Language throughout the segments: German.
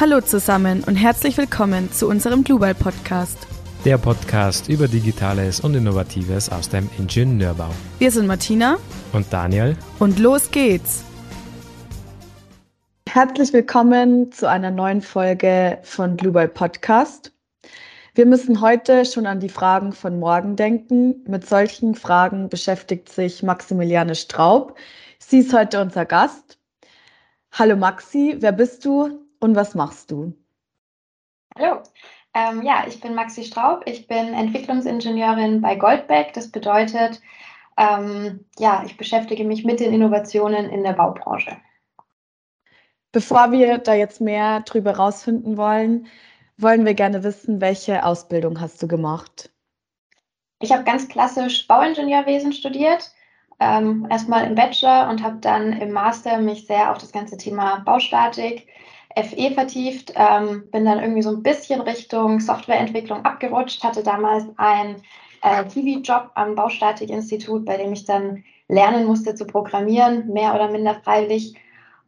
Hallo zusammen und herzlich willkommen zu unserem Global Podcast. Der Podcast über Digitales und Innovatives aus dem Ingenieurbau. Wir sind Martina und Daniel und los geht's. Herzlich willkommen zu einer neuen Folge von Global Podcast. Wir müssen heute schon an die Fragen von morgen denken. Mit solchen Fragen beschäftigt sich Maximiliane Straub. Sie ist heute unser Gast. Hallo Maxi, wer bist du und was machst du? Hallo, ähm, ja, ich bin Maxi Straub. Ich bin Entwicklungsingenieurin bei Goldbeck. Das bedeutet, ähm, ja, ich beschäftige mich mit den Innovationen in der Baubranche. Bevor wir da jetzt mehr drüber rausfinden wollen, wollen wir gerne wissen, welche Ausbildung hast du gemacht? Ich habe ganz klassisch Bauingenieurwesen studiert, ähm, erstmal im Bachelor und habe dann im Master mich sehr auf das ganze Thema Baustatik, FE vertieft, ähm, bin dann irgendwie so ein bisschen Richtung Softwareentwicklung abgerutscht, hatte damals einen äh, TV-Job am Baustatikinstitut, bei dem ich dann lernen musste zu programmieren, mehr oder minder freiwillig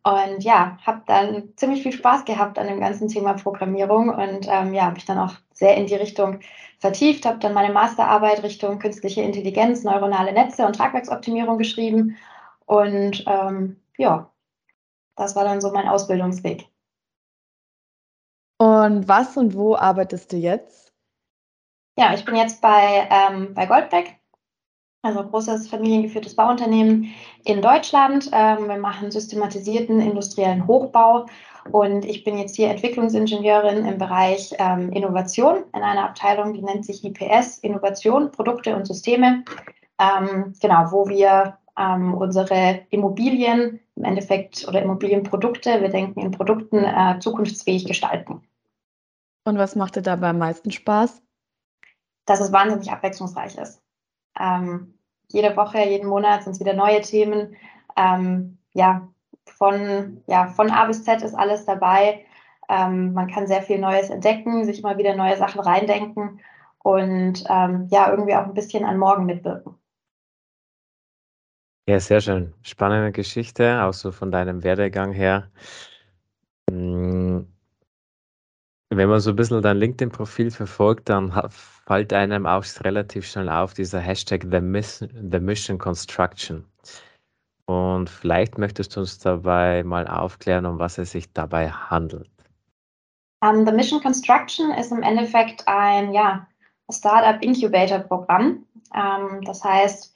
und ja, habe dann ziemlich viel Spaß gehabt an dem ganzen Thema Programmierung und ähm, ja, habe mich dann auch sehr in die Richtung vertieft, habe dann meine Masterarbeit Richtung künstliche Intelligenz, neuronale Netze und Tragwerksoptimierung geschrieben. Und ähm, ja, das war dann so mein Ausbildungsweg. Und was und wo arbeitest du jetzt? Ja, ich bin jetzt bei, ähm, bei Goldbeck also großes familiengeführtes Bauunternehmen in Deutschland. Ähm, wir machen systematisierten industriellen Hochbau und ich bin jetzt hier Entwicklungsingenieurin im Bereich ähm, Innovation in einer Abteilung, die nennt sich IPS, Innovation, Produkte und Systeme. Ähm, genau, wo wir ähm, unsere Immobilien im Endeffekt oder Immobilienprodukte, wir denken in Produkten, äh, zukunftsfähig gestalten. Und was macht dir dabei am meisten Spaß? Dass es wahnsinnig abwechslungsreich ist. Ähm, jede Woche, jeden Monat sind es wieder neue Themen. Ähm, ja, von, ja, von A bis Z ist alles dabei. Ähm, man kann sehr viel Neues entdecken, sich immer wieder neue Sachen reindenken und ähm, ja, irgendwie auch ein bisschen an morgen mitwirken. Ja, sehr schön. Spannende Geschichte, auch so von deinem Werdegang her. Hm, wenn man so ein bisschen dein LinkedIn-Profil verfolgt, dann fällt einem auch relativ schnell auf dieser Hashtag The Mission, The Mission Construction. Und vielleicht möchtest du uns dabei mal aufklären, um was es sich dabei handelt. Um, ähm, The Mission Construction ist im Endeffekt ein ja, Startup Incubator Programm. Um, ähm, das heißt,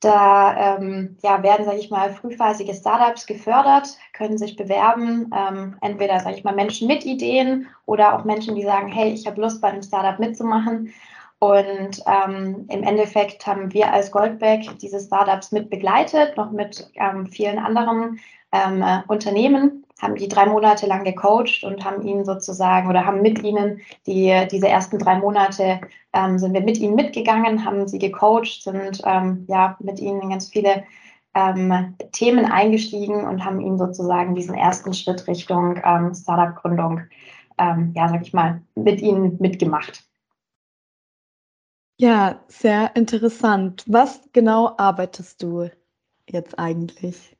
da ähm, ja, werden, sage ich mal, frühphasige Startups gefördert, können sich bewerben, ähm, entweder, sage ich mal, Menschen mit Ideen oder auch Menschen, die sagen, hey, ich habe Lust, bei einem Startup mitzumachen. Und ähm, im Endeffekt haben wir als Goldback diese Startups mit begleitet, noch mit ähm, vielen anderen ähm, äh, Unternehmen, haben die drei Monate lang gecoacht und haben ihnen sozusagen oder haben mit ihnen die, diese ersten drei Monate ähm, sind wir mit ihnen mitgegangen, haben sie gecoacht, sind ähm, ja mit ihnen in ganz viele ähm, Themen eingestiegen und haben ihnen sozusagen diesen ersten Schritt Richtung ähm, Startup-Gründung, ähm, ja, sag ich mal, mit ihnen mitgemacht. Ja, sehr interessant. Was genau arbeitest du jetzt eigentlich?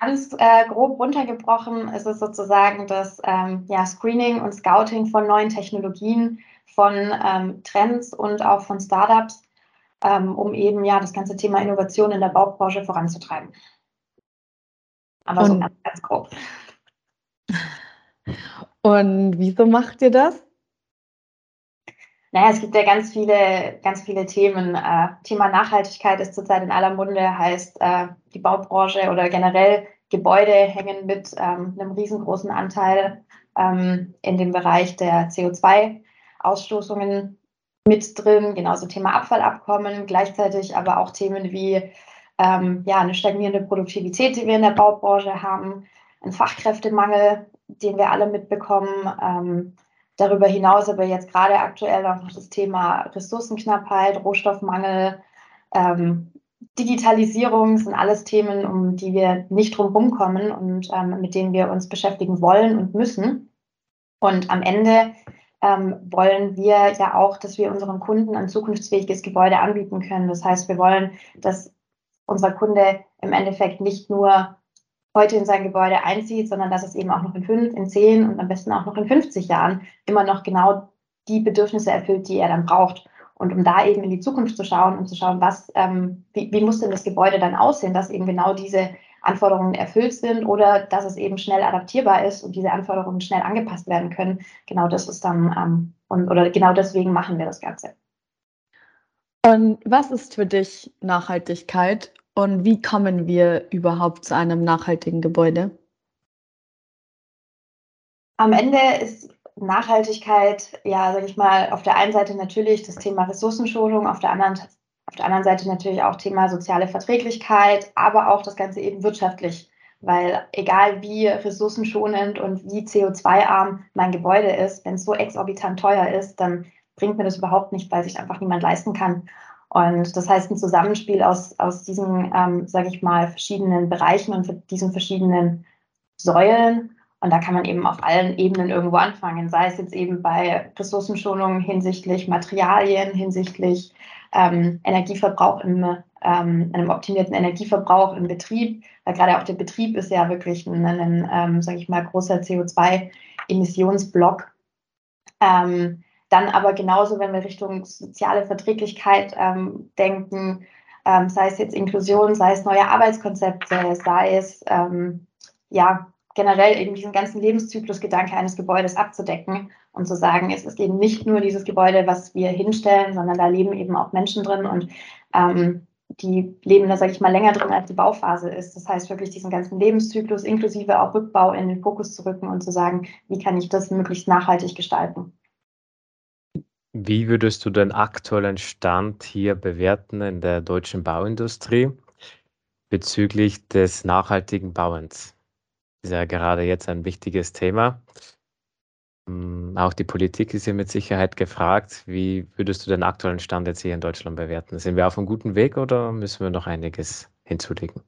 Ganz äh, grob runtergebrochen ist es sozusagen das ähm, ja, Screening und Scouting von neuen Technologien, von ähm, Trends und auch von Startups, ähm, um eben ja das ganze Thema Innovation in der Baubranche voranzutreiben. Aber und, so ganz, ganz grob. Und wieso macht ihr das? Naja, es gibt ja ganz viele, ganz viele Themen. Äh, Thema Nachhaltigkeit ist zurzeit in aller Munde, heißt äh, die Baubranche oder generell Gebäude hängen mit ähm, einem riesengroßen Anteil ähm, in dem Bereich der CO2-Ausstoßungen mit drin. Genauso Thema Abfallabkommen, gleichzeitig aber auch Themen wie ähm, ja, eine stagnierende Produktivität, die wir in der Baubranche haben, ein Fachkräftemangel, den wir alle mitbekommen ähm, Darüber hinaus aber jetzt gerade aktuell auch noch das Thema Ressourcenknappheit, Rohstoffmangel, ähm, Digitalisierung sind alles Themen, um die wir nicht drum kommen und ähm, mit denen wir uns beschäftigen wollen und müssen. Und am Ende ähm, wollen wir ja auch, dass wir unseren Kunden ein zukunftsfähiges Gebäude anbieten können. Das heißt, wir wollen, dass unser Kunde im Endeffekt nicht nur heute in sein Gebäude einzieht, sondern dass es eben auch noch in fünf, in zehn und am besten auch noch in 50 Jahren immer noch genau die Bedürfnisse erfüllt, die er dann braucht. Und um da eben in die Zukunft zu schauen und zu schauen, was, ähm, wie, wie muss denn das Gebäude dann aussehen, dass eben genau diese Anforderungen erfüllt sind oder dass es eben schnell adaptierbar ist und diese Anforderungen schnell angepasst werden können. Genau das ist dann, ähm, und, oder genau deswegen machen wir das Ganze. Und was ist für dich Nachhaltigkeit und wie kommen wir überhaupt zu einem nachhaltigen Gebäude? Am Ende ist Nachhaltigkeit, ja, sage ich mal, auf der einen Seite natürlich das Thema Ressourcenschonung, auf der anderen auf der anderen Seite natürlich auch Thema soziale Verträglichkeit, aber auch das Ganze eben wirtschaftlich. Weil egal wie ressourcenschonend und wie CO2-arm mein Gebäude ist, wenn es so exorbitant teuer ist, dann bringt mir das überhaupt nicht, weil sich einfach niemand leisten kann. Und das heißt, ein Zusammenspiel aus, aus diesen, ähm, sage ich mal, verschiedenen Bereichen und diesen verschiedenen Säulen. Und da kann man eben auf allen Ebenen irgendwo anfangen, sei es jetzt eben bei Ressourcenschonung hinsichtlich Materialien, hinsichtlich ähm, Energieverbrauch im, ähm, einem optimierten Energieverbrauch im Betrieb, weil gerade auch der Betrieb ist ja wirklich ein, ein ähm, sage ich mal, großer CO2-Emissionsblock. Ähm, dann aber genauso, wenn wir Richtung soziale Verträglichkeit ähm, denken, ähm, sei es jetzt Inklusion, sei es neue Arbeitskonzepte, sei es ähm, ja generell eben diesen ganzen Lebenszyklusgedanke eines Gebäudes abzudecken und zu sagen, es ist eben nicht nur dieses Gebäude, was wir hinstellen, sondern da leben eben auch Menschen drin und ähm, die leben da, sage ich mal, länger drin, als die Bauphase ist. Das heißt, wirklich diesen ganzen Lebenszyklus inklusive auch Rückbau in den Fokus zu rücken und zu sagen, wie kann ich das möglichst nachhaltig gestalten. Wie würdest du den aktuellen Stand hier bewerten in der deutschen Bauindustrie bezüglich des nachhaltigen Bauens? ist ja gerade jetzt ein wichtiges Thema. Hm, auch die Politik ist ja mit Sicherheit gefragt. Wie würdest du den aktuellen Stand jetzt hier in Deutschland bewerten? Sind wir auf einem guten Weg oder müssen wir noch einiges hinzulegen?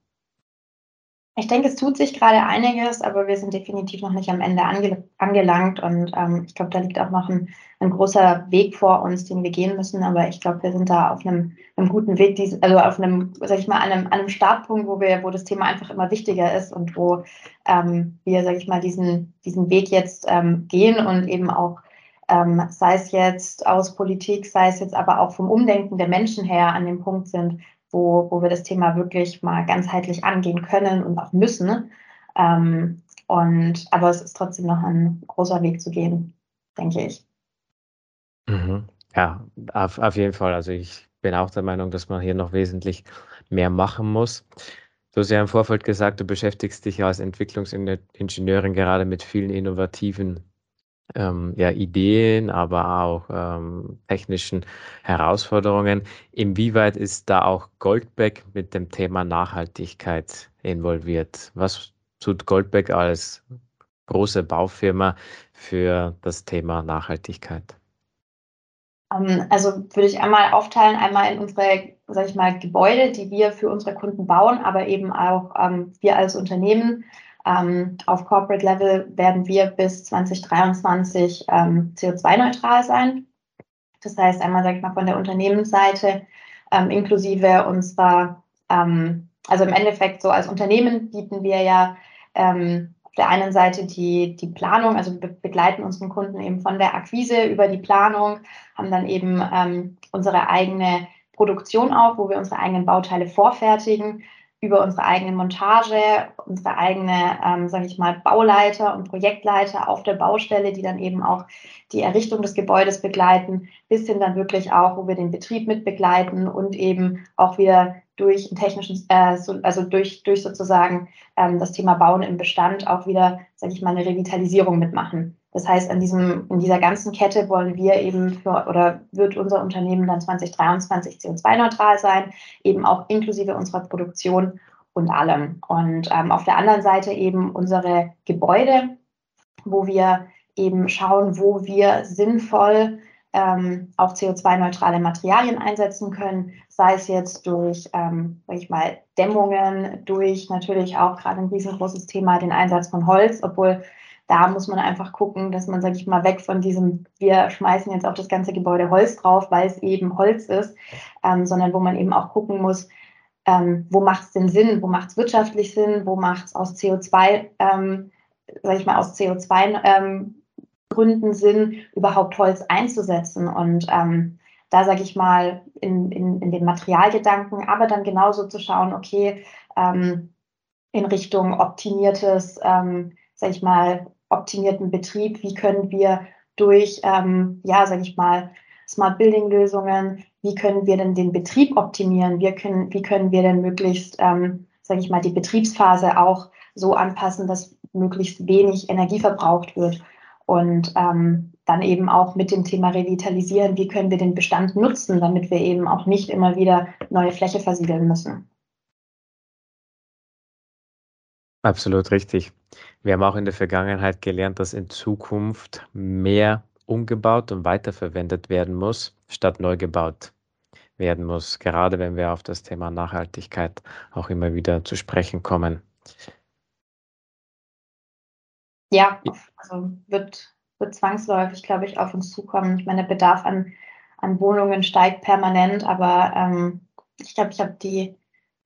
Ich denke, es tut sich gerade einiges, aber wir sind definitiv noch nicht am Ende ange angelangt. Und ähm, ich glaube, da liegt auch noch ein, ein, großer Weg vor uns, den wir gehen müssen. Aber ich glaube, wir sind da auf einem, einem guten Weg, also auf einem, sag ich mal, einem, einem Startpunkt, wo wir, wo das Thema einfach immer wichtiger ist und wo ähm, wir, sag ich mal, diesen, diesen Weg jetzt ähm, gehen und eben auch ähm, sei es jetzt aus Politik, sei es jetzt aber auch vom Umdenken der Menschen her an dem Punkt sind, wo, wo wir das Thema wirklich mal ganzheitlich angehen können und auch müssen. Ähm, und, aber es ist trotzdem noch ein großer Weg zu gehen, denke ich. Mhm. Ja, auf, auf jeden Fall. Also ich bin auch der Meinung, dass man hier noch wesentlich mehr machen muss. Du hast ja im Vorfeld gesagt, du beschäftigst dich ja als Entwicklungsingenieurin gerade mit vielen innovativen ähm, ja, Ideen, aber auch ähm, technischen Herausforderungen. Inwieweit ist da auch Goldbeck mit dem Thema Nachhaltigkeit involviert? Was tut Goldbeck als große Baufirma für das Thema Nachhaltigkeit? Ähm, also würde ich einmal aufteilen, einmal in unsere, sage ich mal, Gebäude, die wir für unsere Kunden bauen, aber eben auch ähm, wir als Unternehmen ähm, auf Corporate Level werden wir bis 2023 ähm, CO2-neutral sein. Das heißt, einmal, sage ich mal, von der Unternehmensseite ähm, inklusive unserer, ähm, also im Endeffekt so als Unternehmen bieten wir ja ähm, auf der einen Seite die, die Planung, also be begleiten unseren Kunden eben von der Akquise über die Planung, haben dann eben ähm, unsere eigene Produktion auch, wo wir unsere eigenen Bauteile vorfertigen, über unsere eigene Montage, unsere eigene, ähm, sage ich mal, Bauleiter und Projektleiter auf der Baustelle, die dann eben auch die Errichtung des Gebäudes begleiten, bis hin dann wirklich auch, wo wir den Betrieb mit begleiten und eben auch wieder durch technischen, äh, so, also durch, durch sozusagen ähm, das Thema Bauen im Bestand auch wieder, sage ich mal, eine Revitalisierung mitmachen. Das heißt, an diesem, in dieser ganzen Kette wollen wir eben für, oder wird unser Unternehmen dann 2023 CO2-neutral sein, eben auch inklusive unserer Produktion und allem. Und ähm, auf der anderen Seite eben unsere Gebäude, wo wir eben schauen, wo wir sinnvoll ähm, auch CO2-neutrale Materialien einsetzen können, sei es jetzt durch, ähm, sag ich mal, Dämmungen, durch natürlich auch gerade ein riesengroßes Thema den Einsatz von Holz, obwohl da muss man einfach gucken, dass man, sage ich mal, weg von diesem, wir schmeißen jetzt auf das ganze Gebäude Holz drauf, weil es eben Holz ist, ähm, sondern wo man eben auch gucken muss, ähm, wo macht es denn Sinn, wo macht es wirtschaftlich Sinn, wo macht es aus CO2, ähm, sag ich mal, aus CO2 ähm, Gründen Sinn, überhaupt Holz einzusetzen. Und ähm, da sage ich mal in, in, in den Materialgedanken, aber dann genauso zu schauen, okay, ähm, in Richtung optimiertes, sage ich mal, optimierten Betrieb, wie können wir durch, ähm, ja, sage ich mal, Smart Building Lösungen, wie können wir denn den Betrieb optimieren, wie können, wie können wir denn möglichst, ähm, sage ich mal, die Betriebsphase auch so anpassen, dass möglichst wenig Energie verbraucht wird. Und ähm, dann eben auch mit dem Thema Revitalisieren, wie können wir den Bestand nutzen, damit wir eben auch nicht immer wieder neue Fläche versiegeln müssen. Absolut richtig. Wir haben auch in der Vergangenheit gelernt, dass in Zukunft mehr umgebaut und weiterverwendet werden muss, statt neu gebaut werden muss, gerade wenn wir auf das Thema Nachhaltigkeit auch immer wieder zu sprechen kommen. Ja, also wird, wird zwangsläufig, glaube ich, auf uns zukommen. Ich meine, der Bedarf an, an Wohnungen steigt permanent, aber ähm, ich glaube, ich habe die,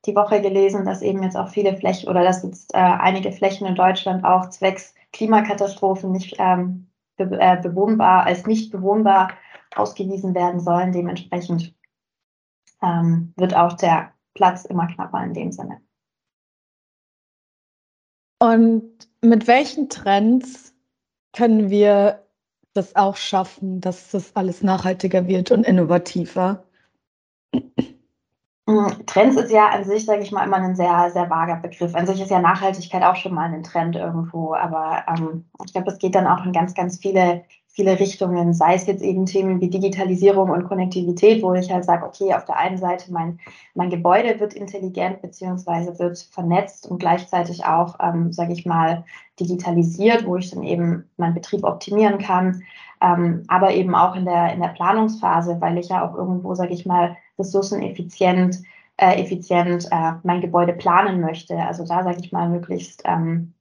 die Woche gelesen, dass eben jetzt auch viele Flächen oder dass jetzt äh, einige Flächen in Deutschland auch zwecks Klimakatastrophen nicht ähm, be äh, bewohnbar, als nicht bewohnbar ausgewiesen werden sollen. Dementsprechend ähm, wird auch der Platz immer knapper in dem Sinne. Und mit welchen Trends können wir das auch schaffen, dass das alles nachhaltiger wird und innovativer? Mm, Trends ist ja an sich, sage ich mal, immer ein sehr, sehr vager Begriff. An sich ist ja Nachhaltigkeit auch schon mal ein Trend irgendwo, aber ähm, ich glaube, es geht dann auch in ganz, ganz viele viele Richtungen, sei es jetzt eben Themen wie Digitalisierung und Konnektivität, wo ich halt sage, okay, auf der einen Seite mein, mein Gebäude wird intelligent beziehungsweise wird vernetzt und gleichzeitig auch, ähm, sage ich mal, digitalisiert, wo ich dann eben meinen Betrieb optimieren kann, ähm, aber eben auch in der, in der Planungsphase, weil ich ja auch irgendwo, sage ich mal, ressourceneffizient äh, effizient äh, mein Gebäude planen möchte. Also da, sage ich mal, möglichst ähm,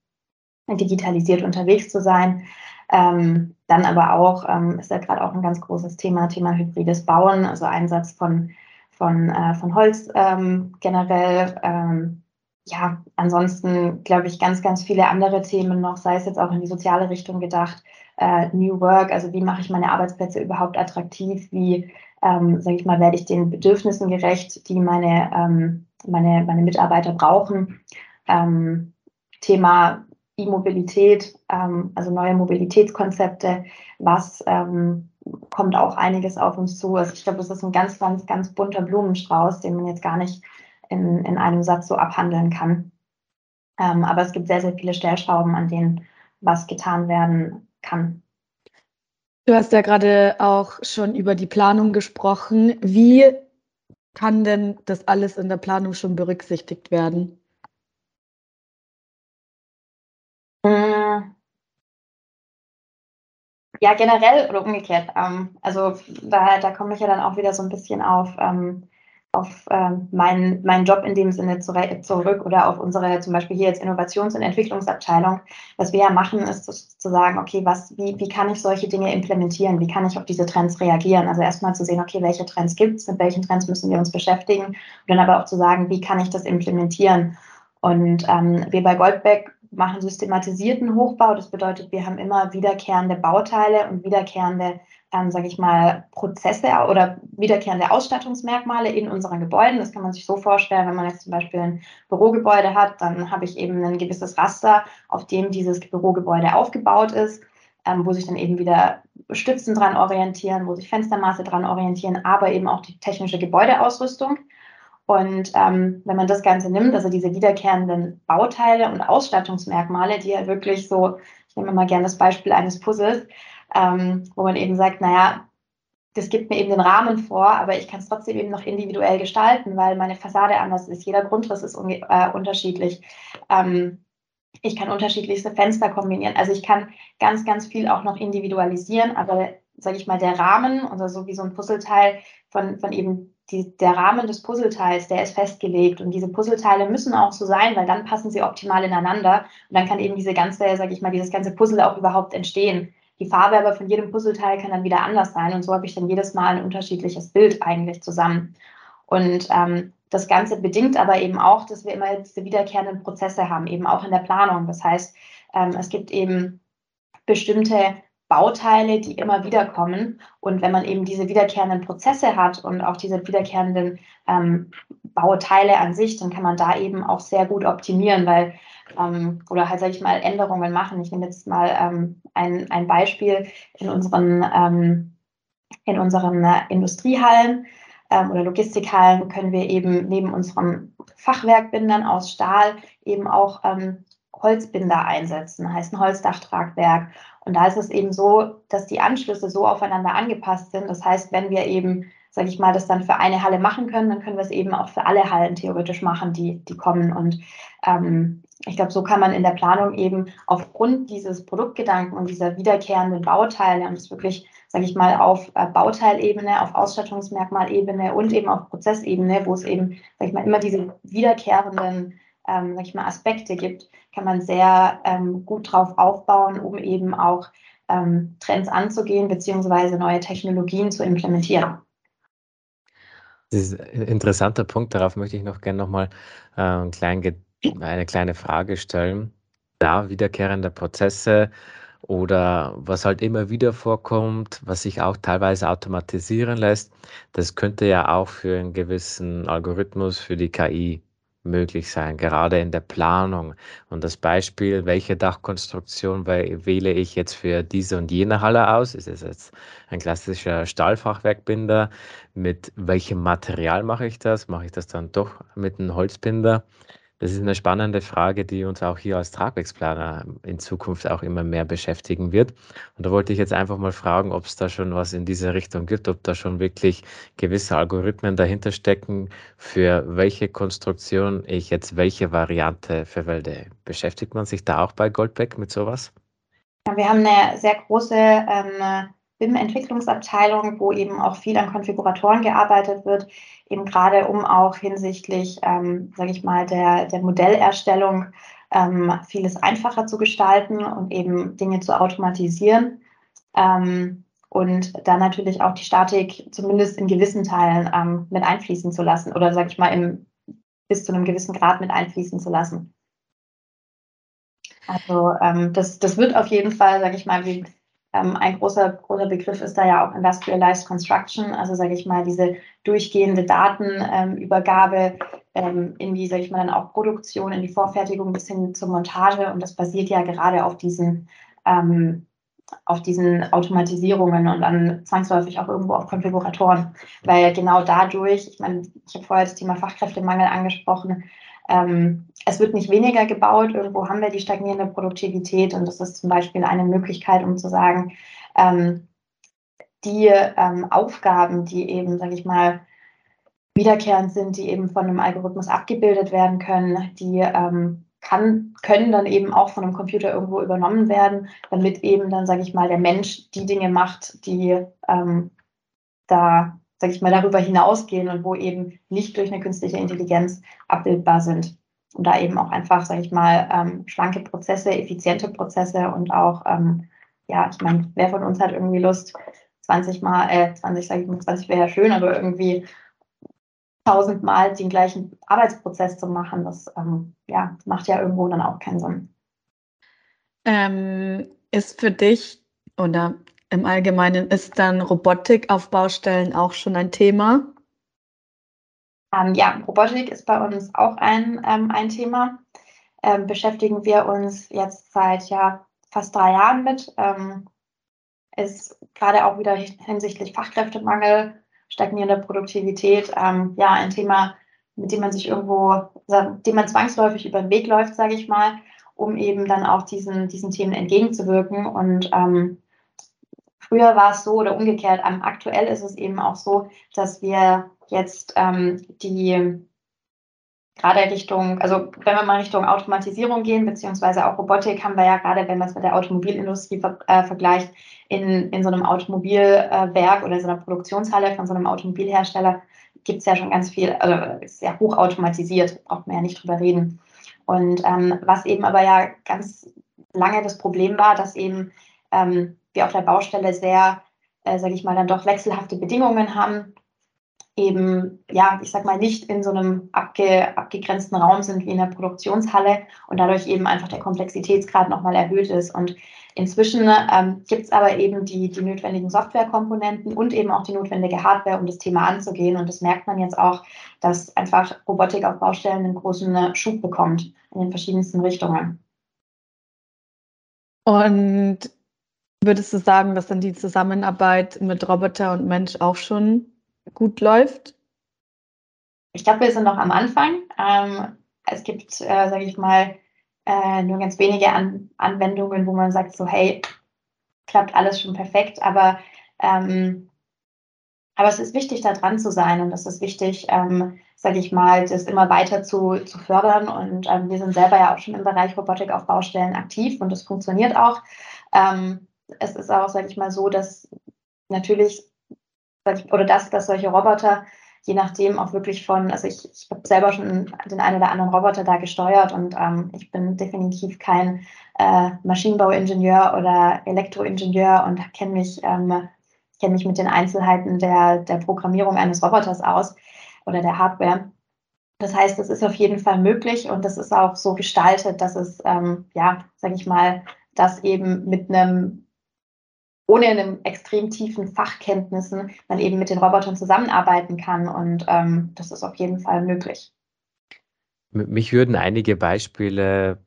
digitalisiert unterwegs zu sein. Ähm, dann aber auch, ähm, ist ja gerade auch ein ganz großes Thema, Thema hybrides Bauen, also Einsatz von, von, äh, von Holz ähm, generell. Ähm, ja, ansonsten glaube ich ganz, ganz viele andere Themen noch, sei es jetzt auch in die soziale Richtung gedacht, äh, New Work, also wie mache ich meine Arbeitsplätze überhaupt attraktiv, wie, ähm, sage ich mal, werde ich den Bedürfnissen gerecht, die meine, ähm, meine, meine Mitarbeiter brauchen. Ähm, Thema E-Mobilität, ähm, also neue Mobilitätskonzepte, was ähm, kommt auch einiges auf uns zu. Also ich glaube, das ist ein ganz, ganz, ganz bunter Blumenstrauß, den man jetzt gar nicht in, in einem Satz so abhandeln kann. Ähm, aber es gibt sehr, sehr viele Stellschrauben, an denen was getan werden kann. Du hast ja gerade auch schon über die Planung gesprochen. Wie kann denn das alles in der Planung schon berücksichtigt werden? Hm. Ja, generell oder umgekehrt. Ähm, also da, da komme ich ja dann auch wieder so ein bisschen auf, ähm, auf ähm, meinen, meinen Job in dem Sinne zurück oder auf unsere zum Beispiel hier jetzt Innovations- und Entwicklungsabteilung. Was wir ja machen, ist zu sagen, okay, was, wie, wie kann ich solche Dinge implementieren? Wie kann ich auf diese Trends reagieren? Also erstmal zu sehen, okay, welche Trends gibt es, mit welchen Trends müssen wir uns beschäftigen und dann aber auch zu sagen, wie kann ich das implementieren? Und ähm, wir bei Goldbeck machen systematisierten Hochbau. Das bedeutet, wir haben immer wiederkehrende Bauteile und wiederkehrende, ähm, sage ich mal, Prozesse oder wiederkehrende Ausstattungsmerkmale in unseren Gebäuden. Das kann man sich so vorstellen, wenn man jetzt zum Beispiel ein Bürogebäude hat, dann habe ich eben ein gewisses Raster, auf dem dieses Bürogebäude aufgebaut ist, ähm, wo sich dann eben wieder Stützen dran orientieren, wo sich Fenstermaße dran orientieren, aber eben auch die technische Gebäudeausrüstung. Und ähm, wenn man das Ganze nimmt, also diese wiederkehrenden Bauteile und Ausstattungsmerkmale, die ja wirklich so, ich nehme mal gerne das Beispiel eines Puzzles, ähm, wo man eben sagt, naja, das gibt mir eben den Rahmen vor, aber ich kann es trotzdem eben noch individuell gestalten, weil meine Fassade anders ist. Jeder Grundriss ist äh, unterschiedlich. Ähm, ich kann unterschiedlichste Fenster kombinieren. Also ich kann ganz, ganz viel auch noch individualisieren, aber sage ich mal, der Rahmen, oder so wie so ein Puzzleteil von, von eben die, der Rahmen des Puzzleteils, der ist festgelegt und diese Puzzleteile müssen auch so sein, weil dann passen sie optimal ineinander und dann kann eben diese ganze, sage ich mal, dieses ganze Puzzle auch überhaupt entstehen. Die Farbe aber von jedem Puzzleteil kann dann wieder anders sein und so habe ich dann jedes Mal ein unterschiedliches Bild eigentlich zusammen. Und ähm, das Ganze bedingt aber eben auch, dass wir immer diese wiederkehrenden Prozesse haben, eben auch in der Planung. Das heißt, ähm, es gibt eben bestimmte Bauteile, die immer wieder kommen. Und wenn man eben diese wiederkehrenden Prozesse hat und auch diese wiederkehrenden ähm, Bauteile an sich, dann kann man da eben auch sehr gut optimieren, weil ähm, oder halt, sage ich mal, Änderungen machen. Ich nehme jetzt mal ähm, ein, ein Beispiel in unseren, ähm, in unseren äh, Industriehallen ähm, oder Logistikhallen können wir eben neben unseren Fachwerkbindern aus Stahl eben auch ähm, Holzbinder einsetzen, heißt ein Holzdachtragwerk. Und da ist es eben so, dass die Anschlüsse so aufeinander angepasst sind. Das heißt, wenn wir eben, sage ich mal, das dann für eine Halle machen können, dann können wir es eben auch für alle Hallen theoretisch machen, die, die kommen. Und ähm, ich glaube, so kann man in der Planung eben aufgrund dieses Produktgedanken und dieser wiederkehrenden Bauteile und es wirklich, sage ich mal, auf äh, Bauteilebene, auf Ausstattungsmerkmalebene und eben auf Prozessebene, wo es eben, sage ich mal, immer diese wiederkehrenden ähm, sag ich mal, Aspekte gibt, kann man sehr ähm, gut drauf aufbauen, um eben auch ähm, Trends anzugehen beziehungsweise neue Technologien zu implementieren. Das ist ein interessanter Punkt. Darauf möchte ich noch gerne nochmal äh, eine kleine Frage stellen. Da wiederkehrende Prozesse oder was halt immer wieder vorkommt, was sich auch teilweise automatisieren lässt, das könnte ja auch für einen gewissen Algorithmus, für die KI möglich sein, gerade in der Planung. Und das Beispiel, welche Dachkonstruktion wähle ich jetzt für diese und jene Halle aus? Ist es jetzt ein klassischer Stahlfachwerkbinder? Mit welchem Material mache ich das? Mache ich das dann doch mit einem Holzbinder? Das ist eine spannende Frage, die uns auch hier als Tragwerksplaner in Zukunft auch immer mehr beschäftigen wird. Und da wollte ich jetzt einfach mal fragen, ob es da schon was in diese Richtung gibt, ob da schon wirklich gewisse Algorithmen dahinter stecken, für welche Konstruktion ich jetzt welche Variante verwende. Beschäftigt man sich da auch bei Goldbeck mit sowas? Ja, wir haben eine sehr große ähm, BIM-Entwicklungsabteilung, wo eben auch viel an Konfiguratoren gearbeitet wird, eben gerade um auch hinsichtlich, ähm, sage ich mal, der, der Modellerstellung ähm, vieles einfacher zu gestalten und eben Dinge zu automatisieren. Ähm, und dann natürlich auch die Statik zumindest in gewissen Teilen ähm, mit einfließen zu lassen oder, sage ich mal, im, bis zu einem gewissen Grad mit einfließen zu lassen. Also ähm, das, das wird auf jeden Fall, sage ich mal, wie ähm, ein großer, großer Begriff ist da ja auch Industrialized Construction, also sage ich mal, diese durchgehende Datenübergabe ähm, in die, sage ich mal, dann auch Produktion, in die Vorfertigung bis hin zur Montage. Und das basiert ja gerade auf diesen, ähm, auf diesen Automatisierungen und dann zwangsläufig auch irgendwo auf Konfiguratoren. Weil genau dadurch, ich meine, ich habe vorher das Thema Fachkräftemangel angesprochen, ähm, es wird nicht weniger gebaut, irgendwo haben wir die stagnierende Produktivität und das ist zum Beispiel eine Möglichkeit, um zu sagen, ähm, die ähm, Aufgaben, die eben, sage ich mal, wiederkehrend sind, die eben von einem Algorithmus abgebildet werden können, die ähm, kann, können dann eben auch von einem Computer irgendwo übernommen werden, damit eben dann, sage ich mal, der Mensch die Dinge macht, die ähm, da sage ich mal, darüber hinausgehen und wo eben nicht durch eine künstliche Intelligenz abbildbar sind. Und da eben auch einfach, sage ich mal, ähm, schlanke Prozesse, effiziente Prozesse und auch, ähm, ja, ich meine, wer von uns hat irgendwie Lust, 20 Mal, äh, 20, sage ich mal, 20 wäre ja schön, aber irgendwie tausendmal den gleichen Arbeitsprozess zu machen, das ähm, ja, macht ja irgendwo dann auch keinen Sinn. Ähm, ist für dich oder im Allgemeinen ist dann Robotik auf Baustellen auch schon ein Thema? Ähm, ja, Robotik ist bei uns auch ein, ähm, ein Thema. Ähm, beschäftigen wir uns jetzt seit ja, fast drei Jahren mit. Ähm, ist gerade auch wieder hinsichtlich Fachkräftemangel, stagnierende Produktivität, ähm, ja, ein Thema, mit dem man sich irgendwo, dem man zwangsläufig über den Weg läuft, sage ich mal, um eben dann auch diesen, diesen Themen entgegenzuwirken. Und ähm, Früher war es so oder umgekehrt. Ähm, aktuell ist es eben auch so, dass wir jetzt ähm, die gerade Richtung, also wenn wir mal Richtung Automatisierung gehen, beziehungsweise auch Robotik, haben wir ja gerade, wenn man es mit der Automobilindustrie ver äh, vergleicht, in, in so einem Automobilwerk äh, oder in so einer Produktionshalle von so einem Automobilhersteller gibt es ja schon ganz viel, also ist ja hochautomatisiert, braucht man ja nicht drüber reden. Und ähm, was eben aber ja ganz lange das Problem war, dass eben ähm, wir auf der Baustelle sehr, äh, sage ich mal, dann doch wechselhafte Bedingungen haben. eben, ja, ich sag mal, nicht in so einem abge, abgegrenzten Raum sind wie in der Produktionshalle und dadurch eben einfach der Komplexitätsgrad nochmal erhöht ist. Und inzwischen ähm, gibt es aber eben die, die notwendigen Softwarekomponenten und eben auch die notwendige Hardware, um das Thema anzugehen. Und das merkt man jetzt auch, dass einfach Robotik auf Baustellen einen großen Schub bekommt in den verschiedensten Richtungen. Und würdest du sagen, dass dann die Zusammenarbeit mit Roboter und Mensch auch schon gut läuft? Ich glaube, wir sind noch am Anfang. Ähm, es gibt, äh, sage ich mal, äh, nur ganz wenige An Anwendungen, wo man sagt, so, hey, klappt alles schon perfekt, aber, ähm, aber es ist wichtig, da dran zu sein und es ist wichtig, ähm, sage ich mal, das immer weiter zu, zu fördern. Und ähm, wir sind selber ja auch schon im Bereich Robotik auf Baustellen aktiv und das funktioniert auch. Ähm, es ist auch, sage ich mal, so, dass natürlich oder dass, dass solche Roboter je nachdem auch wirklich von, also ich, ich habe selber schon den einen oder anderen Roboter da gesteuert und ähm, ich bin definitiv kein äh, Maschinenbauingenieur oder Elektroingenieur und kenne mich, ähm, kenn mich mit den Einzelheiten der, der Programmierung eines Roboters aus oder der Hardware. Das heißt, es ist auf jeden Fall möglich und das ist auch so gestaltet, dass es, ähm, ja, sage ich mal, das eben mit einem ohne einem extrem tiefen Fachkenntnissen man eben mit den Robotern zusammenarbeiten kann. Und ähm, das ist auf jeden Fall möglich. Mich würden einige Beispiele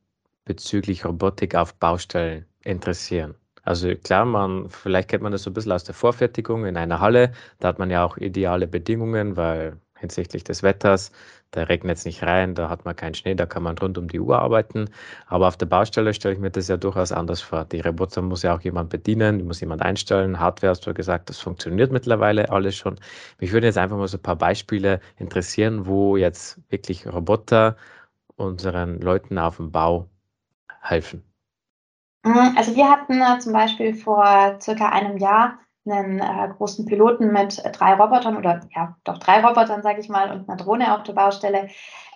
bezüglich Robotik auf Baustellen interessieren. Also klar, man, vielleicht kennt man das so ein bisschen aus der Vorfertigung in einer Halle. Da hat man ja auch ideale Bedingungen, weil hinsichtlich des Wetters. Da regnet es nicht rein, da hat man keinen Schnee, da kann man rund um die Uhr arbeiten. Aber auf der Baustelle stelle ich mir das ja durchaus anders vor. Die Roboter muss ja auch jemand bedienen, die muss jemand einstellen. Hardware hast du gesagt, das funktioniert mittlerweile alles schon. Mich würde jetzt einfach mal so ein paar Beispiele interessieren, wo jetzt wirklich Roboter unseren Leuten auf dem Bau helfen. Mhm, also wir hatten äh, zum Beispiel vor circa einem Jahr einen äh, großen Piloten mit drei Robotern oder ja, doch drei Robotern, sage ich mal, und einer Drohne auf der Baustelle.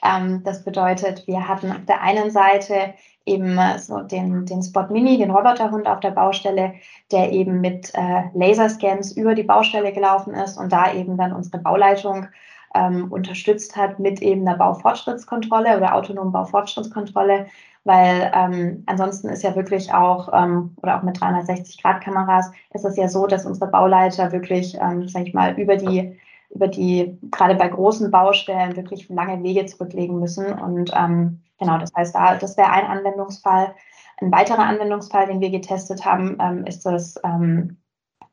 Ähm, das bedeutet, wir hatten auf der einen Seite eben äh, so den, den Spot Mini, den Roboterhund auf der Baustelle, der eben mit äh, Laserscans über die Baustelle gelaufen ist und da eben dann unsere Bauleitung ähm, unterstützt hat mit eben einer Baufortschrittskontrolle oder autonomen Baufortschrittskontrolle weil ähm, ansonsten ist ja wirklich auch, ähm, oder auch mit 360-Grad-Kameras, ist es ja so, dass unsere Bauleiter wirklich, ähm, sag ich mal, über die, über die, gerade bei großen Baustellen, wirklich lange Wege zurücklegen müssen. Und ähm, genau, das heißt, da, das wäre ein Anwendungsfall. Ein weiterer Anwendungsfall, den wir getestet haben, ähm, ist das ähm,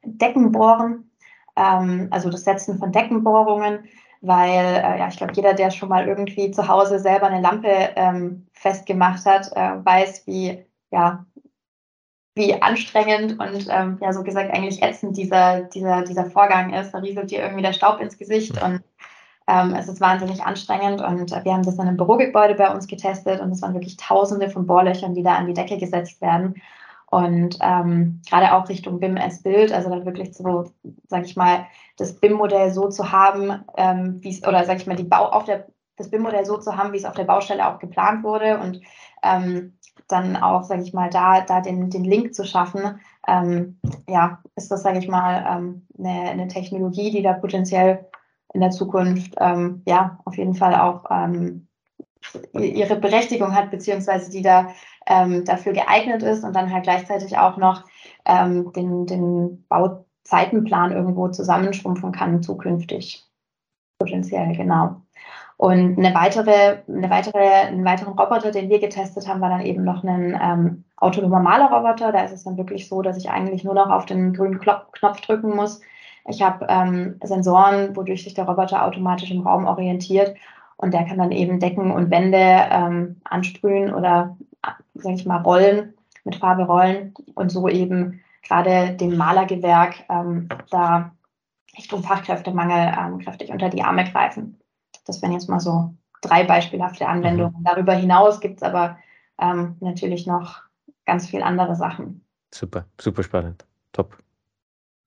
Deckenbohren, ähm, also das Setzen von Deckenbohrungen weil äh, ja, ich glaube, jeder, der schon mal irgendwie zu Hause selber eine Lampe ähm, festgemacht hat, äh, weiß, wie, ja, wie anstrengend und ähm, ja, so gesagt eigentlich ätzend dieser, dieser, dieser Vorgang ist. Da rieselt dir irgendwie der Staub ins Gesicht und ähm, es ist wahnsinnig anstrengend und wir haben das in einem Bürogebäude bei uns getestet und es waren wirklich tausende von Bohrlöchern, die da an die Decke gesetzt werden. Und ähm, gerade auch Richtung BIM as Bild, also dann wirklich so, sage ich mal, das BIM-Modell so zu haben, ähm, wie es, oder sage ich mal, die Bau auf der, das BIM-Modell so zu haben, wie es auf der Baustelle auch geplant wurde und ähm, dann auch, sage ich mal, da, da den, den Link zu schaffen, ähm, ja, ist das, sage ich mal, ähm, eine, eine Technologie, die da potenziell in der Zukunft, ähm, ja, auf jeden Fall auch ähm, ihre Berechtigung hat, beziehungsweise die da ähm, dafür geeignet ist und dann halt gleichzeitig auch noch ähm, den, den Bauzeitenplan irgendwo zusammenschrumpfen kann zukünftig. Potenziell, genau. Und eine weitere, eine weitere, einen weiteren Roboter, den wir getestet haben, war dann eben noch ein ähm, autonomer Malerroboter. Da ist es dann wirklich so, dass ich eigentlich nur noch auf den grünen Knopf drücken muss. Ich habe ähm, Sensoren, wodurch sich der Roboter automatisch im Raum orientiert und der kann dann eben Decken und Wände ähm, ansprühen oder, sage ich mal, rollen, mit Farbe rollen und so eben gerade dem Malergewerk ähm, da Richtung Fachkräftemangel ähm, kräftig unter die Arme greifen. Das wären jetzt mal so drei beispielhafte Anwendungen. Mhm. Darüber hinaus gibt es aber ähm, natürlich noch ganz viele andere Sachen. Super, super spannend. Top.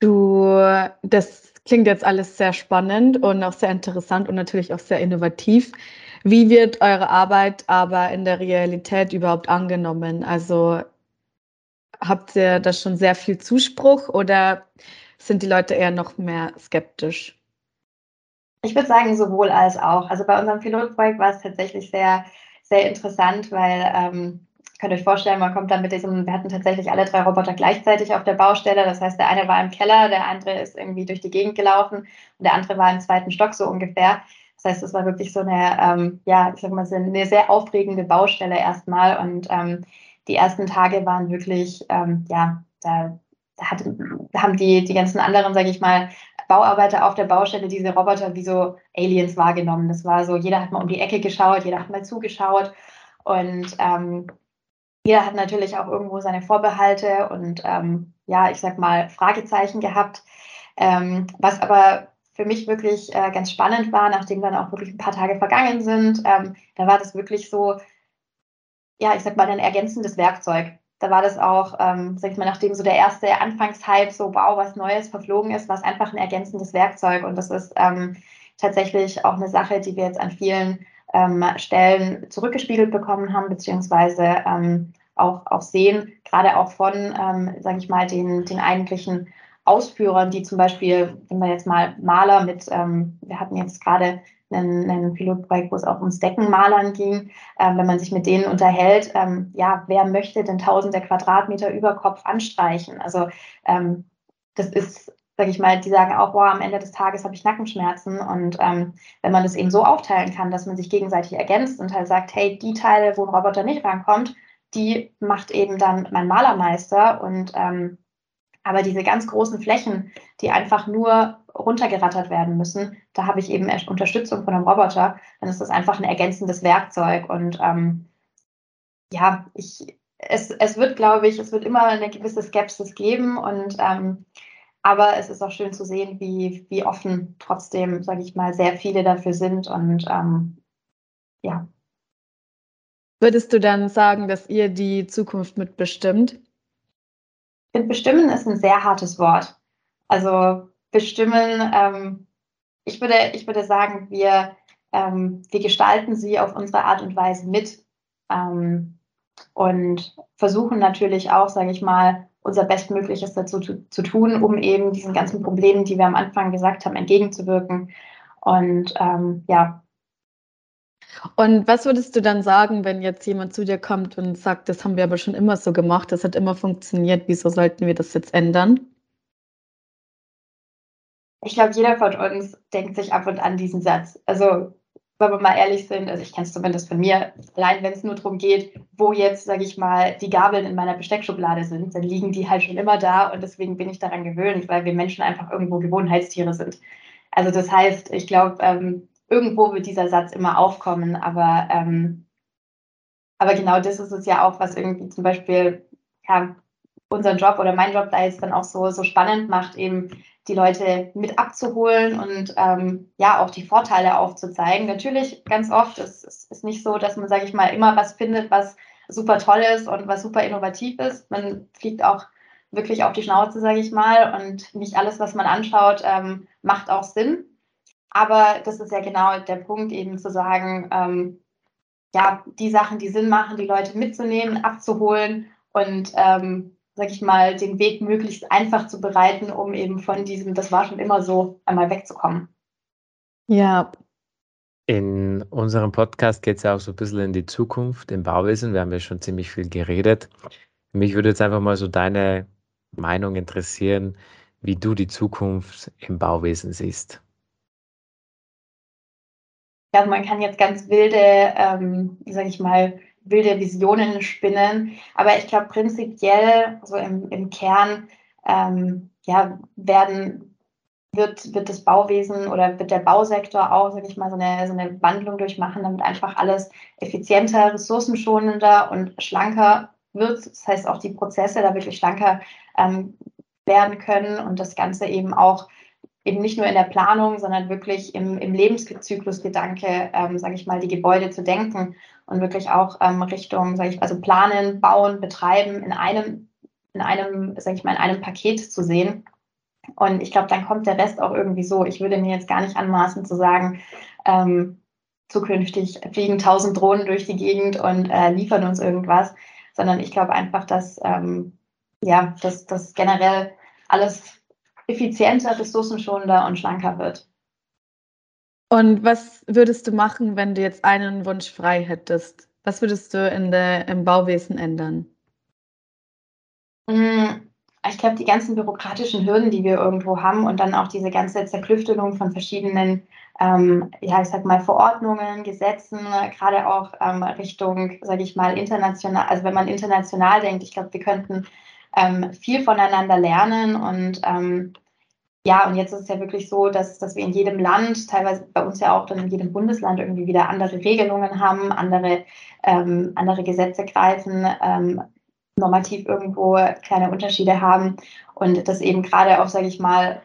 Du, das klingt jetzt alles sehr spannend und auch sehr interessant und natürlich auch sehr innovativ. Wie wird eure Arbeit aber in der Realität überhaupt angenommen? Also habt ihr da schon sehr viel Zuspruch oder sind die Leute eher noch mehr skeptisch? Ich würde sagen, sowohl als auch. Also bei unserem Pilotprojekt war es tatsächlich sehr, sehr interessant, weil ähm, könnt euch vorstellen, man kommt dann mit diesem, wir hatten tatsächlich alle drei Roboter gleichzeitig auf der Baustelle. Das heißt, der eine war im Keller, der andere ist irgendwie durch die Gegend gelaufen und der andere war im zweiten Stock so ungefähr. Das heißt, es war wirklich so eine, ähm, ja, ich sag mal, so eine sehr aufregende Baustelle erstmal. Und ähm, die ersten Tage waren wirklich, ähm, ja, da, da, hat, da haben die, die ganzen anderen, sage ich mal, Bauarbeiter auf der Baustelle diese Roboter wie so Aliens wahrgenommen. Das war so, jeder hat mal um die Ecke geschaut, jeder hat mal zugeschaut. Und ähm, jeder hat natürlich auch irgendwo seine Vorbehalte und ähm, ja, ich sag mal, Fragezeichen gehabt. Ähm, was aber für mich wirklich äh, ganz spannend war, nachdem dann auch wirklich ein paar Tage vergangen sind, ähm, da war das wirklich so, ja, ich sag mal, ein ergänzendes Werkzeug. Da war das auch, ähm, sag ich mal, nachdem so der erste Anfangshype so, wow, was Neues verflogen ist, war es einfach ein ergänzendes Werkzeug. Und das ist ähm, tatsächlich auch eine Sache, die wir jetzt an vielen ähm, Stellen zurückgespiegelt bekommen haben, beziehungsweise ähm, auch, auch sehen, gerade auch von, ähm, sage ich mal, den, den eigentlichen Ausführern, die zum Beispiel, wenn wir jetzt mal Maler mit, ähm, wir hatten jetzt gerade ein, Pilotprojekt, wo es auch ums Deckenmalern ging, ähm, wenn man sich mit denen unterhält, ähm, ja, wer möchte denn tausende Quadratmeter über Kopf anstreichen? Also ähm, das ist sage ich mal, die sagen auch, boah, am Ende des Tages habe ich Nackenschmerzen. Und ähm, wenn man das eben so aufteilen kann, dass man sich gegenseitig ergänzt und halt sagt, hey, die Teile, wo ein Roboter nicht rankommt, die macht eben dann mein Malermeister. Und ähm, aber diese ganz großen Flächen, die einfach nur runtergerattert werden müssen, da habe ich eben Unterstützung von einem Roboter. Dann ist das einfach ein ergänzendes Werkzeug. Und ähm, ja, ich, es, es wird, glaube ich, es wird immer eine gewisse Skepsis geben und ähm, aber es ist auch schön zu sehen, wie, wie offen trotzdem, sage ich mal, sehr viele dafür sind. Und ähm, ja. Würdest du dann sagen, dass ihr die Zukunft mitbestimmt? Bestimmen ist ein sehr hartes Wort. Also bestimmen, ähm, ich, würde, ich würde sagen, wir, ähm, wir gestalten sie auf unsere Art und Weise mit ähm, und versuchen natürlich auch, sage ich mal, unser Bestmögliches dazu zu, zu, tun, um eben diesen ganzen Problemen, die wir am Anfang gesagt haben, entgegenzuwirken. Und ähm, ja. Und was würdest du dann sagen, wenn jetzt jemand zu dir kommt und sagt, das haben wir aber schon immer so gemacht, das hat immer funktioniert, wieso sollten wir das jetzt ändern? Ich glaube, jeder von uns denkt sich ab und an diesen Satz. Also wenn wir mal ehrlich sind, also ich kenne es zumindest von mir, allein wenn es nur darum geht, wo jetzt, sage ich mal, die Gabeln in meiner Besteckschublade sind, dann liegen die halt schon immer da und deswegen bin ich daran gewöhnt, weil wir Menschen einfach irgendwo Gewohnheitstiere sind. Also das heißt, ich glaube, ähm, irgendwo wird dieser Satz immer aufkommen, aber, ähm, aber genau das ist es ja auch, was irgendwie zum Beispiel ja, unseren Job oder mein Job da jetzt dann auch so, so spannend macht, eben die Leute mit abzuholen und ähm, ja auch die Vorteile aufzuzeigen. Natürlich ganz oft ist es nicht so, dass man, sage ich mal, immer was findet, was super toll ist und was super innovativ ist. Man fliegt auch wirklich auf die Schnauze, sage ich mal, und nicht alles, was man anschaut, ähm, macht auch Sinn. Aber das ist ja genau der Punkt, eben zu sagen, ähm, ja, die Sachen, die Sinn machen, die Leute mitzunehmen, abzuholen und ähm, sag ich mal, den Weg möglichst einfach zu bereiten, um eben von diesem, das war schon immer so, einmal wegzukommen. Ja. In unserem Podcast geht es ja auch so ein bisschen in die Zukunft im Bauwesen. Wir haben ja schon ziemlich viel geredet. Mich würde jetzt einfach mal so deine Meinung interessieren, wie du die Zukunft im Bauwesen siehst. Ja, man kann jetzt ganz wilde, ähm, sage ich mal, wilde Visionen spinnen. Aber ich glaube prinzipiell, so im, im Kern, ähm, ja, werden, wird, wird das Bauwesen oder wird der Bausektor auch, sage ich mal, so eine, so eine Wandlung durchmachen, damit einfach alles effizienter, ressourcenschonender und schlanker wird. Das heißt auch die Prozesse da wirklich schlanker ähm, werden können und das Ganze eben auch eben nicht nur in der Planung, sondern wirklich im, im Lebenszyklusgedanke, ähm, sage ich mal, die Gebäude zu denken und wirklich auch ähm, Richtung, sage ich, also planen, bauen, betreiben in einem, in einem, sage ich mal, in einem Paket zu sehen. Und ich glaube, dann kommt der Rest auch irgendwie so. Ich würde mir jetzt gar nicht anmaßen zu sagen, ähm, zukünftig fliegen tausend Drohnen durch die Gegend und äh, liefern uns irgendwas, sondern ich glaube einfach, dass ähm, ja, dass, dass generell alles effizienter, ressourcenschonender und schlanker wird. Und was würdest du machen, wenn du jetzt einen Wunsch frei hättest? Was würdest du in der, im Bauwesen ändern? Hm, ich glaube, die ganzen bürokratischen Hürden, die wir irgendwo haben und dann auch diese ganze Zerklüftelung von verschiedenen, ähm, ja, ich sag mal, Verordnungen, Gesetzen, gerade auch ähm, Richtung, sage ich mal, international, also wenn man international denkt, ich glaube, wir könnten ähm, viel voneinander lernen und ähm, ja, und jetzt ist es ja wirklich so, dass, dass wir in jedem Land, teilweise bei uns ja auch dann in jedem Bundesland irgendwie wieder andere Regelungen haben, andere, ähm, andere Gesetze greifen, ähm, normativ irgendwo kleine Unterschiede haben und das eben gerade auf, sage ich mal,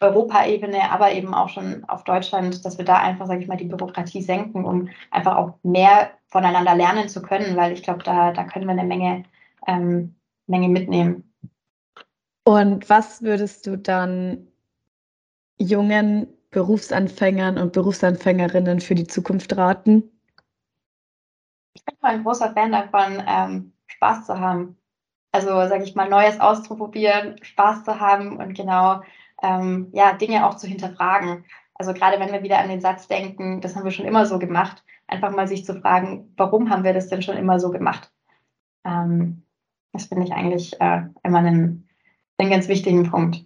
Europaebene, aber eben auch schon auf Deutschland, dass wir da einfach, sage ich mal, die Bürokratie senken, um einfach auch mehr voneinander lernen zu können, weil ich glaube, da, da können wir eine Menge, ähm, Menge mitnehmen. Und was würdest du dann jungen Berufsanfängern und Berufsanfängerinnen für die Zukunft raten? Ich bin ein großer Fan davon, ähm, Spaß zu haben. Also, sage ich mal, Neues auszuprobieren, Spaß zu haben und genau ähm, ja, Dinge auch zu hinterfragen. Also gerade wenn wir wieder an den Satz denken, das haben wir schon immer so gemacht, einfach mal sich zu fragen, warum haben wir das denn schon immer so gemacht? Ähm, das finde ich eigentlich äh, immer einen, einen ganz wichtigen Punkt.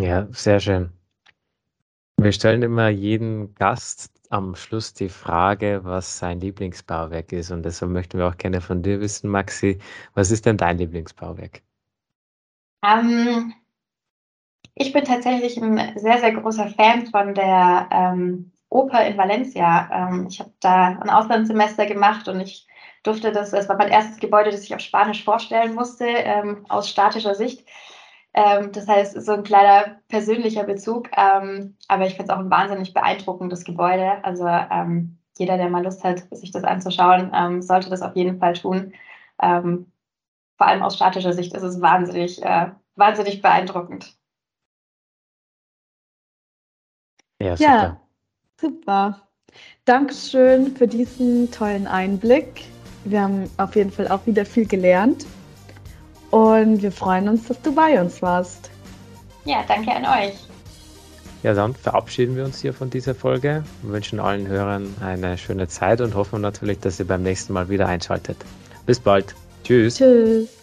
Ja, sehr schön. Wir stellen immer jedem Gast am Schluss die Frage, was sein Lieblingsbauwerk ist. Und deshalb möchten wir auch gerne von dir wissen, Maxi, was ist denn dein Lieblingsbauwerk? Ähm, ich bin tatsächlich ein sehr, sehr großer Fan von der ähm, Oper in Valencia. Ähm, ich habe da ein Auslandssemester gemacht und ich durfte das, das war mein erstes Gebäude, das ich auf Spanisch vorstellen musste, ähm, aus statischer Sicht. Ähm, das heißt, so ein kleiner persönlicher Bezug. Ähm, aber ich finde es auch ein wahnsinnig beeindruckendes Gebäude. Also ähm, jeder, der mal Lust hat, sich das anzuschauen, ähm, sollte das auf jeden Fall tun. Ähm, vor allem aus statischer Sicht ist es wahnsinnig, äh, wahnsinnig beeindruckend. Ja, super. Ja, super. Dankeschön für diesen tollen Einblick. Wir haben auf jeden Fall auch wieder viel gelernt. Und wir freuen uns, dass du bei uns warst. Ja, danke an euch. Ja, dann verabschieden wir uns hier von dieser Folge, wir wünschen allen Hörern eine schöne Zeit und hoffen natürlich, dass ihr beim nächsten Mal wieder einschaltet. Bis bald. Tschüss. Tschüss.